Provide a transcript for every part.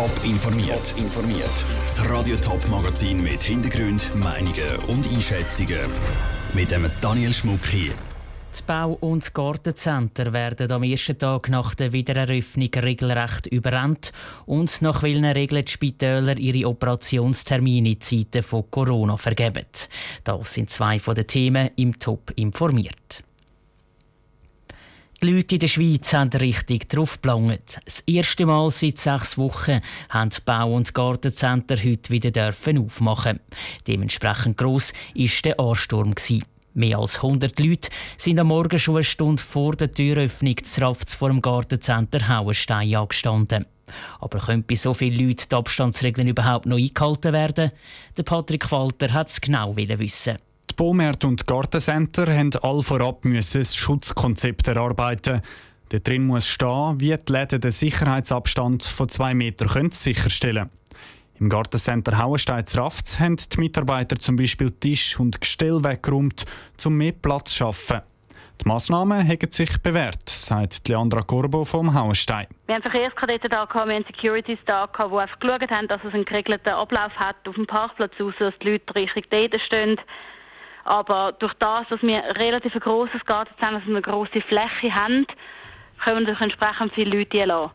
Top informiert. informiert. Das Radio Top Magazin mit Hintergrund, Meinungen und Einschätzungen mit dem Daniel Schmuck hier. Die Bau- und Gartencenter werden am ersten Tag nach der Wiedereröffnung regelrecht überrannt und nach welchen Regeln die Spitäler ihre Operationstermine in Zeiten von Corona vergeben. Das sind zwei von den Themen im Top informiert. Die Leute in der Schweiz haben richtig draufgeblanget. Das erste Mal seit sechs Wochen haben die Bau- und Gartencenter heute wieder dürfen aufmachen. Dementsprechend gross war der Ansturm. Mehr als 100 Leute sind am Morgen schon eine Stunde vor der Türöffnung des Rafts vor dem Gartencenter Hauenstein angestanden. Aber können bei so vielen Leuten die Abstandsregeln überhaupt noch eingehalten werden? Der Patrick Walter hat es genau wissen. Die Baumärkte und Gartencenter haben all vorab ein Schutzkonzept erarbeiten. Dort drin muss stehen, wie die Läden den Sicherheitsabstand von zwei Metern sicherstellen können. Im Gartencenter Hauenstein Rafts haben die Mitarbeiter zum Beispiel Tisch und Gestell weggeräumt, um mehr Platz zu schaffen. Die Massnahmen haben sich bewährt, sagt Leandra Corbo vom Hauenstein. Wir haben Verkehrskadetten da, wir haben Securities da, die einfach geschaut haben, dass es einen geregelten Ablauf hat auf dem Parkplatz aus, dass die Leute richtig dort stehen. Aber durch das, dass wir relativ ein grosses Gartencenter, also eine grosse Fläche haben, können wir entsprechend viele Leute lassen.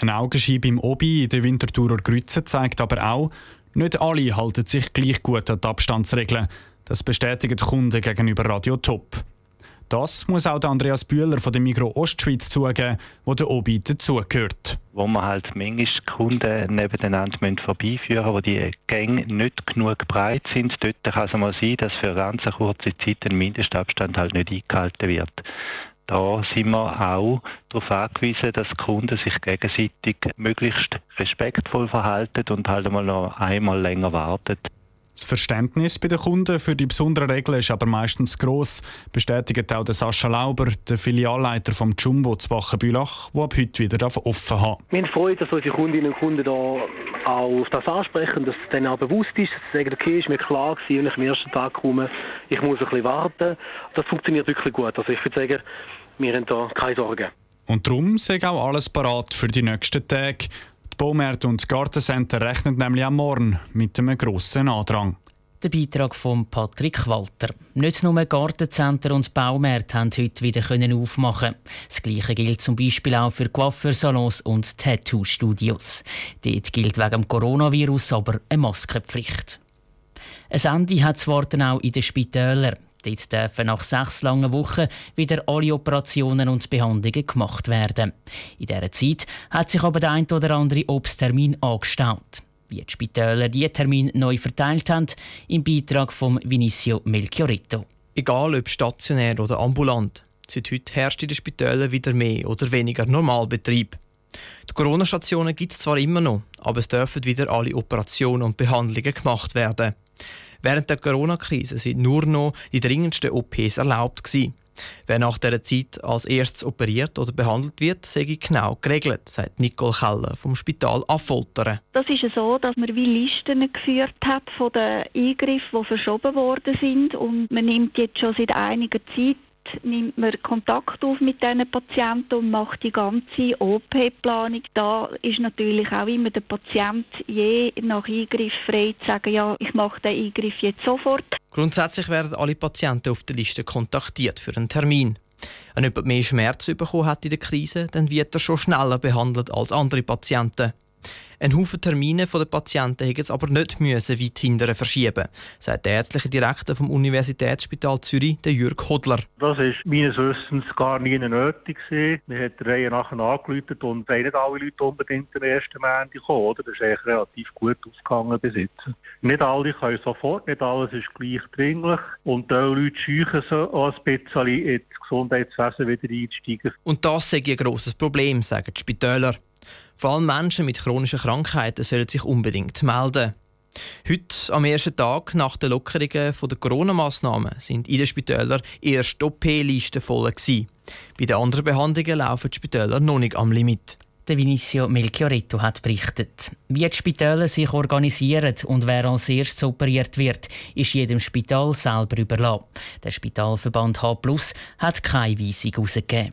Ein Augenschein im Obi in der Winterthurer Grütze zeigt aber auch, nicht alle halten sich gleich gut an die Abstandsregeln. Das bestätigen die Kunden gegenüber Radio Top. Das muss auch Andreas Bühler von der Migro Ostschweiz zugeben, wo der Obi dazugehört. Wo man halt manchmal Kunden nebeneinander vorbeiführen müssen, wo die Gänge nicht genug breit sind. Dort kann es mal sein, dass für ganz kurze Zeit ein Mindestabstand halt nicht eingehalten wird. Da sind wir auch darauf angewiesen, dass Kunden sich gegenseitig möglichst respektvoll verhalten und halt einmal noch einmal länger warten. Das Verständnis bei den Kunden für die besonderen Regeln ist aber meistens gross, bestätigt auch der Sascha Lauber, der Filialleiter vom Jumbo zu Wachenbülach, der ab heute wieder offen hat. Wir haben Freude, dass unsere Kundinnen und Kunden da auch auf das ansprechen, dass es denen auch bewusst ist, dass sie sagen, okay, ist mir klar gewesen, wenn ich am ersten Tag komme, ich muss ein bisschen warten. Das funktioniert wirklich gut. Also ich würde sagen, wir haben da keine Sorgen. Und darum sei auch alles parat für die nächsten Tage. Die Baumärkte und Gartencenter rechnen nämlich am Morgen mit einem grossen Andrang. Der Beitrag von Patrick Walter. Nicht nur Gartencenter und Baumärkte haben heute wieder aufmachen Das Gleiche gilt zum Beispiel auch für Coiffeursalons und Tattoo-Studios. Dort gilt wegen dem Coronavirus aber eine Maskenpflicht. Ein Ende hat es auch in den Spitälern. Dort dürfen nach sechs langen Wochen wieder alle Operationen und Behandlungen gemacht werden. In dieser Zeit hat sich aber der ein oder andere Obsttermin angestaut. Wie die Spitäler diese Termin neu verteilt haben, im Beitrag von Vinicio Melchiorito. Egal ob stationär oder ambulant, seit heute herrscht in den Spitälern wieder mehr oder weniger Normalbetrieb. Die Corona-Stationen gibt es zwar immer noch, aber es dürfen wieder alle Operationen und Behandlungen gemacht werden. Während der Corona-Krise sind nur noch die dringendsten OPs erlaubt gewesen. Wer nach dieser Zeit als erstes operiert oder behandelt wird, sei genau geregelt, sagt Nicole Keller vom Spital Affoltern. Das ist so, dass man wie Listen geführt hat von den Eingriffen, die verschoben worden sind und man nimmt jetzt schon seit einiger Zeit nimmt man Kontakt auf mit diesen Patienten und macht die ganze OP-Planung. Da ist natürlich auch immer der Patient je nach Eingriff frei zu sagen, ja, ich mache den Eingriff jetzt sofort. Grundsätzlich werden alle Patienten auf der Liste kontaktiert für einen Termin. Wenn jemand mehr Schmerz bekommen hat in der Krise, dann wird er schon schneller behandelt als andere Patienten. Ein Haufen Termine der Patienten hätten aber nicht müssen weit hinterher verschieben, sagt der ärztliche Direktor vom Universitätsspital Zürich, der Jürg Hodler. Das war meines Wissens gar nie nötig. Gewesen. Wir haben die Reihe nachher angerufen und haben nicht alle Leute unbedingt am ersten Montag gekommen. Oder? Das ist eigentlich relativ gut ausgegangen bis jetzt. Nicht alle können sofort, nicht alles ist gleich dringlich. Und die Leute scheuchen so ein bisschen ins Gesundheitswesen wieder einsteigen. Und das ist ein grosses Problem, sagen die Spitäler. Vor allem Menschen mit chronischen Krankheiten sollen sich unbedingt melden. Heute, am ersten Tag nach den Lockerungen der Corona-Massnahmen, sind in den Spitälern erst OP-Listen voll. Gewesen. Bei den anderen Behandlungen laufen die Spitäler noch nicht am Limit. Der Vinicio Melchiorretto hat berichtet. Wie die Spitäler sich organisieren und wer als erstes operiert wird, ist jedem Spital selber überlassen. Der Spitalverband H hat keine Weisung herausgegeben.